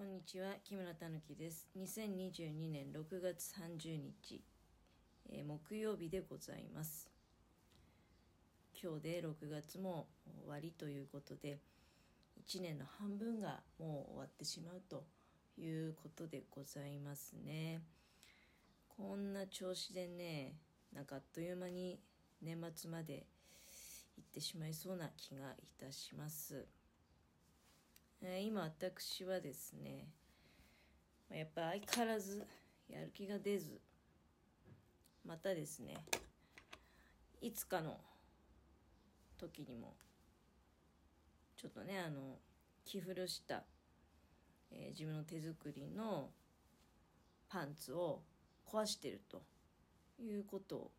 こんにちは木村たぬきです。2022年6月30日、えー、木曜日でございます。今日で6月も終わりということで1年の半分がもう終わってしまうということでございますね。こんな調子でねなんかあっという間に年末まで行ってしまいそうな気がいたします。え今私はですねやっぱ相変わらずやる気が出ずまたですねいつかの時にもちょっとねあの着古した、えー、自分の手作りのパンツを壊してるということを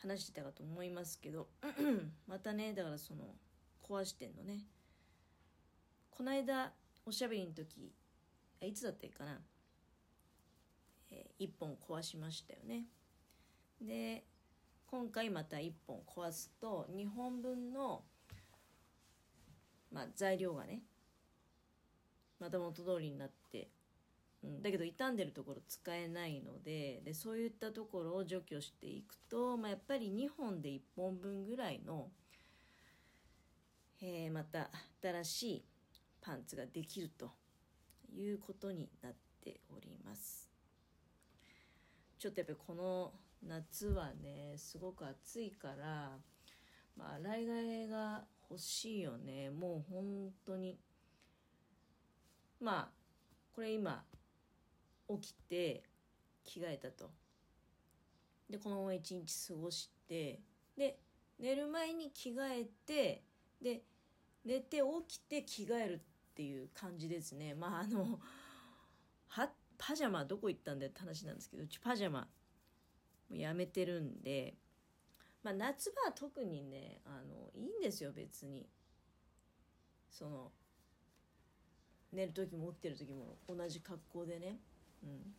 話してたかと思いますけど またねだからその壊してんのね。この間おしゃべりの時いつだったかな、えー、1本壊しましたよね。で今回また1本壊すと2本分の、まあ、材料がねまた元通りになって、うん、だけど傷んでるところ使えないのででそういったところを除去していくと、まあ、やっぱり2本で1本分ぐらいの、えー、また新しいパンツができるということになっております。ちょっとやっぱりこの夏はねすごく暑いからまあ洗い替えが欲しいよね。もう本当に。まあこれ今起きて着替えたと。でこのまま一日過ごしてで寝る前に着替えてで寝て起きて着替えるっていう感じですね。まああの、は、パジャマどこ行ったんだよって話なんですけど、うちパジャマもやめてるんで、まあ夏場は特にね、あの、いいんですよ別に。その、寝る時も起きてる時も同じ格好でね。うん。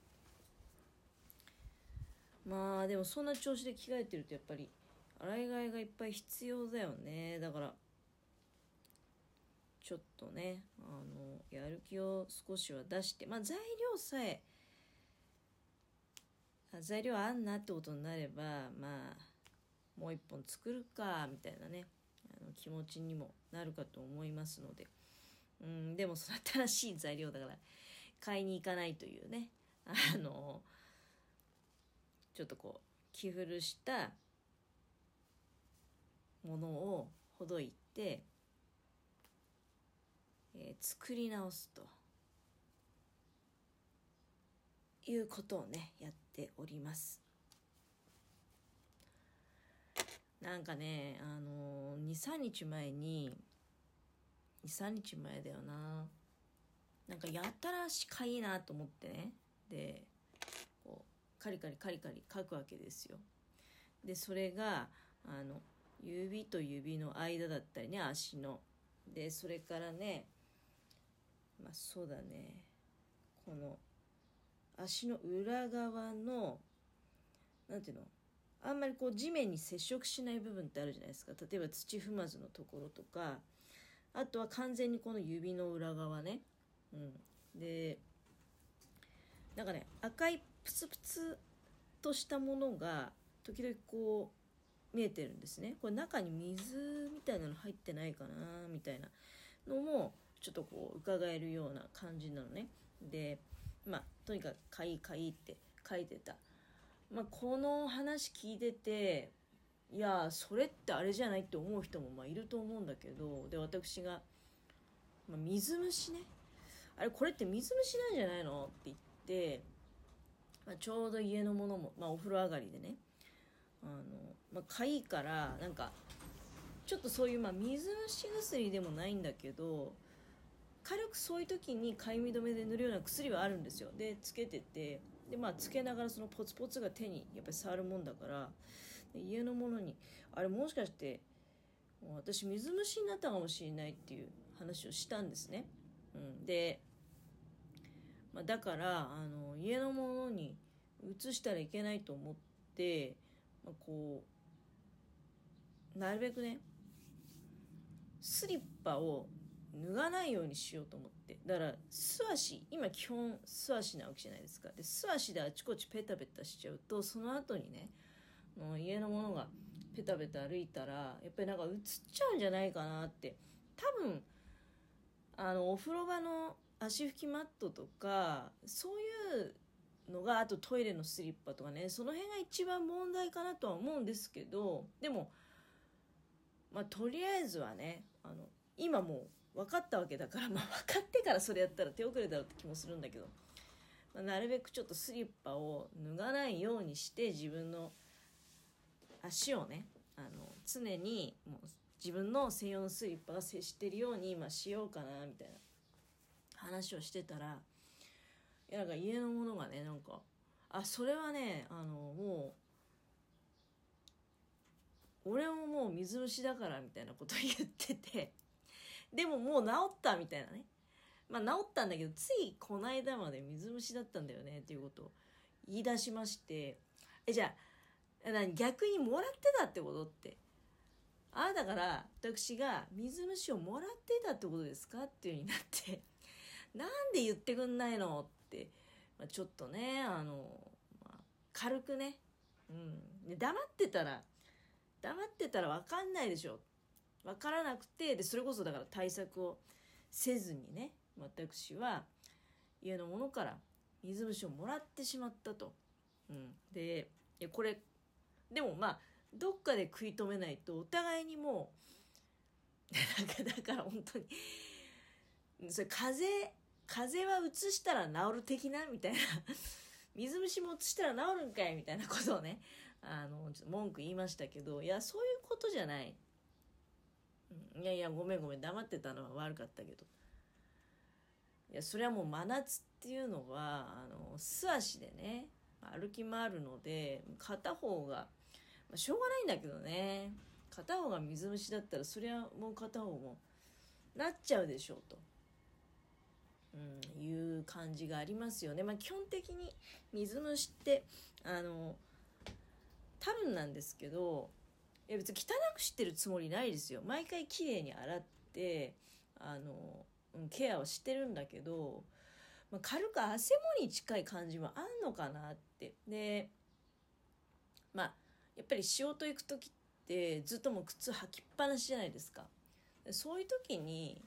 まあでもそんな調子で着替えてるとやっぱり洗い替えがいっぱい必要だよね。だからちょっとねあのやる気を少しは出してまあ材料さえ材料あんなってことになればまあもう一本作るかみたいなねあの気持ちにもなるかと思いますので。うんでもその新しい材料だから買いに行かないというねあのちょっとこう着古したものをほどいてえー、作り直すと。いうことをねやっております。なんかねあのー、23日前に23日前だよな。なんかやったらしかいいなと思ってね。でこうカリカリカリカリ書くわけですよ。でそれがあの指と指の間だったりね足の。でそれからねまあそうだね。この足の裏側の何ていうの？あんまりこう地面に接触しない部分ってあるじゃないですか。例えば土踏まずのところとか。あとは完全にこの指の裏側ね、うん、でなんかね赤いプツプツとしたものが時々こう見えてるんですね。これ中に水みたいなの入ってないかなみたいなのもちょっとこう伺えるような感じなのね。でまあとにかく「かいかい」って書いてた、まあ、この話聞いてていやそれってあれじゃないって思う人もまあいると思うんだけどで私が、まあ、水虫ね。あれこれって水虫なんじゃないのって言って、まあ、ちょうど家のものも、まあ、お風呂上がりでね。あの、まあ、かいからなんかちょっとそういう、まあ、水虫薬でもないんだけど軽くそういう時にかゆみ止めで塗るような薬はあるんですよ。でつけててでまあつけながらそのポツポツが手にやっぱり触るもんだから。家のものにあれもしかして私水虫になったかもしれないっていう話をしたんですね、うん、で、まあ、だからあの家のものに移したらいけないと思って、まあ、こうなるべくねスリッパを脱がないようにしようと思って。だから素足今基本素足なわけじゃないですか。で素足であちこちペタペタしちゃうとその後にねもう家のものがペタペタ歩いたらやっぱりなんか映っちゃうんじゃないかなって。多分あのお風呂場の足拭きマットとかそういうのがあとトイレのスリッパとかねその辺が一番問題かなとは思うんですけどでもまあとりあえずはねあの今もう分かったわけだからまあ分かってからそれやったら手遅れだろうって気もするんだけど、まあ、なるべくちょっとスリッパを脱がないようにして自分の足をねあの常にもう自分の専用のスリッパが接してるように今しようかなみたいな話をしてたらいやなんか家のものがねなんかあそれはねあのもう俺ももう水虫だからみたいなこと言っててでももう治ったみたいなね。まあ治ったんだけどついこの間まで水虫だったんだよねっていうことを言い出しまして。えじゃあ逆にもらってたってことって。ああだから私が水虫をもらってたってことですかっていう風になって。なんで言ってくんないのって、まあ、ちょっとねあの、まあ、軽くね、うん、黙ってたら黙ってたら分かんないでしょ。分からなくてでそれこそだから対策をせずにね私は家の者から水虫をもらってしまったと。うん、でこれでもまあどっかで食い止めないとお互いにもう なんかだから本当にそれ風邪風邪はうつしたら治る的な？みたいな。水虫もうつしたら治るんかい？みたいなことをねあのちょっと文句言いましたけどいやそういうことじゃない、いやいやごめんごめん。黙ってたのは悪かったけど。いやそれはもう真夏っていうのはあの素足でね歩き回るので片方がまあ、しょうがないんだけどね。片方が水虫だったらそりゃもう片方もなっちゃうでしょうと、うん、いう感じがありますよね。まあ、基本的に水虫ってあの多分なんですけどいや別に汚くしてるつもりないですよ。毎回きれいに洗ってあの、ケアをしてるんだけど、まあ、軽く汗もに近い感じもあんのかなって。でまあやっぱり仕事行く時ってずっともう靴履きっぱなしじゃないですかそういう時に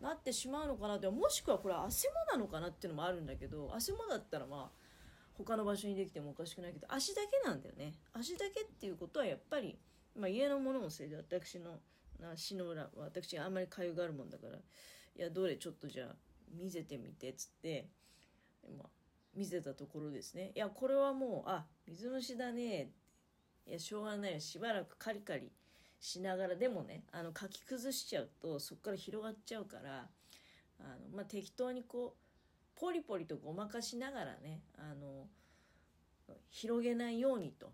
なってしまうのかなってもしくはこれ汗もなのかなっていうのもあるんだけど汗もだったらまあ他の場所にできてもおかしくないけど足だけなんだよね足だけっていうことはやっぱり、まあ、家のもののせいで私の足の裏私があんまり痒があるもんだからいやどれちょっとじゃあ見せてみてっつって、まあ、見せたところですね。いやこれはもうあ水虫だね。いやしょうがない。よしばらくカリカリしながらでもねあの書き崩しちゃうとそこから広がっちゃうからあの、まあ、適当にこうポリポリとごまかしながらねあの広げないようにと。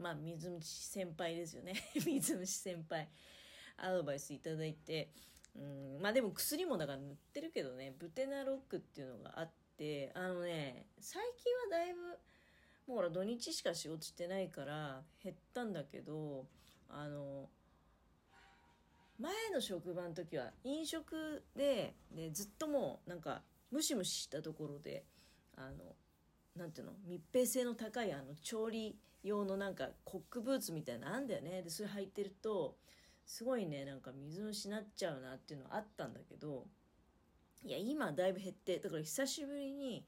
まあ水虫先輩ですよね。水虫先輩。アドバイスいただいて。うん。まあでも薬もだから塗ってるけどね。ブテナロックっていうのがあって。あのね最近はだいぶもうほら土日しか仕事してないから減ったんだけどあの前の職場の時は飲食ででずっともうなんかムシムシしたところであのなんていうの？密閉性の高いあの調理用のなんかコックブーツみたいなのあんだよね。でそれ履いてるとすごいねなんか水虫になっちゃうなっていうのはあったんだけどいや今だいぶ減ってだから久しぶりに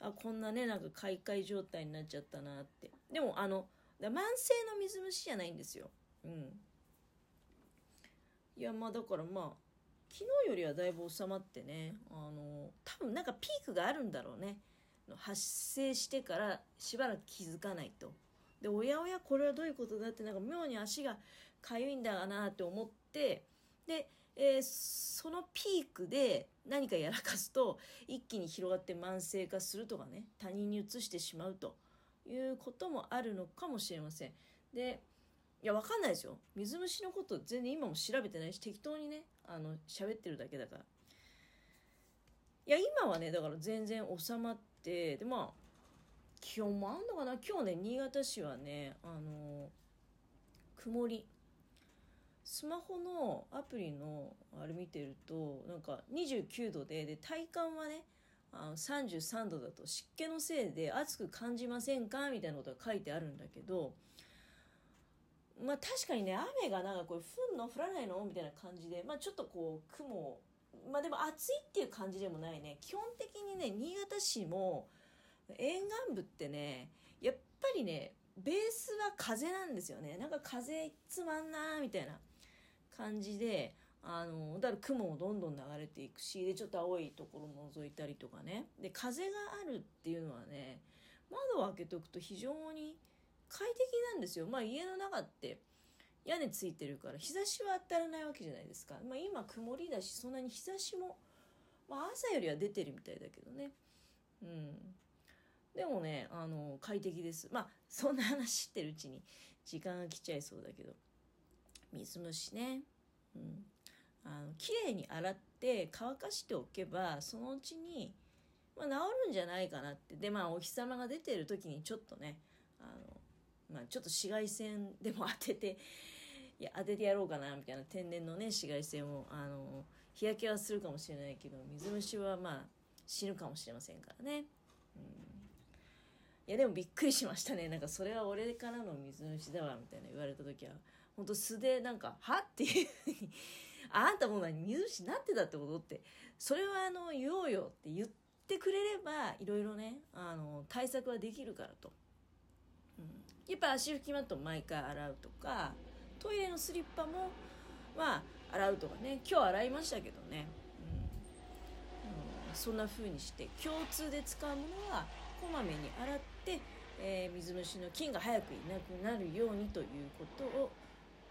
あこんなねなんか開会状態になっちゃったなって。でもあの慢性の水虫じゃないんですよ。うん。いやまあだからまあ昨日よりはだいぶ収まってねあの多分なんかピークがあるんだろうね。発生してからしばらく気づかないと。でおやおやこれはどういうことだってなんか妙に足がかゆいんだなって思ってでえー、そのピークで何かやらかすと一気に広がって慢性化するとかね他人に移してしまうということもあるのかもしれません。でいやわかんないですよ。水虫のこと全然今も調べてないし適当にねあの喋ってるだけだから。いや今はねだから全然収まってでまあ気温もあんのかな？今日ね新潟市はねあの曇り。スマホのアプリのあれ見てるとなんか29度でで体感はねあの33度だと湿気のせいで暑く感じませんか？みたいなことが書いてあるんだけどまあ確かにね雨がなんかこれ降んの？降らないの？みたいな感じでまあちょっとこう雲まあでも暑いっていう感じでもないね。基本的にね新潟市も沿岸部ってねやっぱりねベースは風なんですよね。なんか風つまんなーみたいな感じであのだから雲もどんどん流れていくしでちょっと青いところも覗いたりとかね。で風があるっていうのはね窓を開けておくと非常に快適なんですよ。まあ家の中って屋根ついてるから日差しは当たらないわけじゃないですか、まあ、今曇りだしそんなに日差しも、まあ、朝よりは出てるみたいだけどね。うん。でもねあの快適です。まあそんな話してるうちに時間が来ちゃいそうだけど。水虫ね。うん。あの綺麗に洗って乾かしておけばそのうちに、まあ、治るんじゃないかなって。でまあお日様が出てる時にちょっとねあの、まあ、ちょっと紫外線でも当てていや当ててやろうかなみたいな天然のね紫外線をあの日焼けはするかもしれないけど水虫はまあ死ぬかもしれませんからね。うんいやでもびっくりしましたねなんかそれは俺からの水虫だわみたいな言われた時は本当素でなんか「は?」っていうふうに「あんたもう何水虫なってたってこと?」ってそれはあの言おうよって言ってくれればいろいろねあの対策はできるからと、うん、やっぱ足拭きマット毎回洗うとかトイレのスリッパもまあ洗うとかね。今日洗いましたけどね、うん、うん、そんな風にして共通で使うものはこまめに洗って、えー、水虫の菌が早くいなくなるようにということを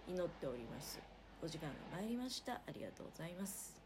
祈っております。お時間が参りました。ありがとうございます。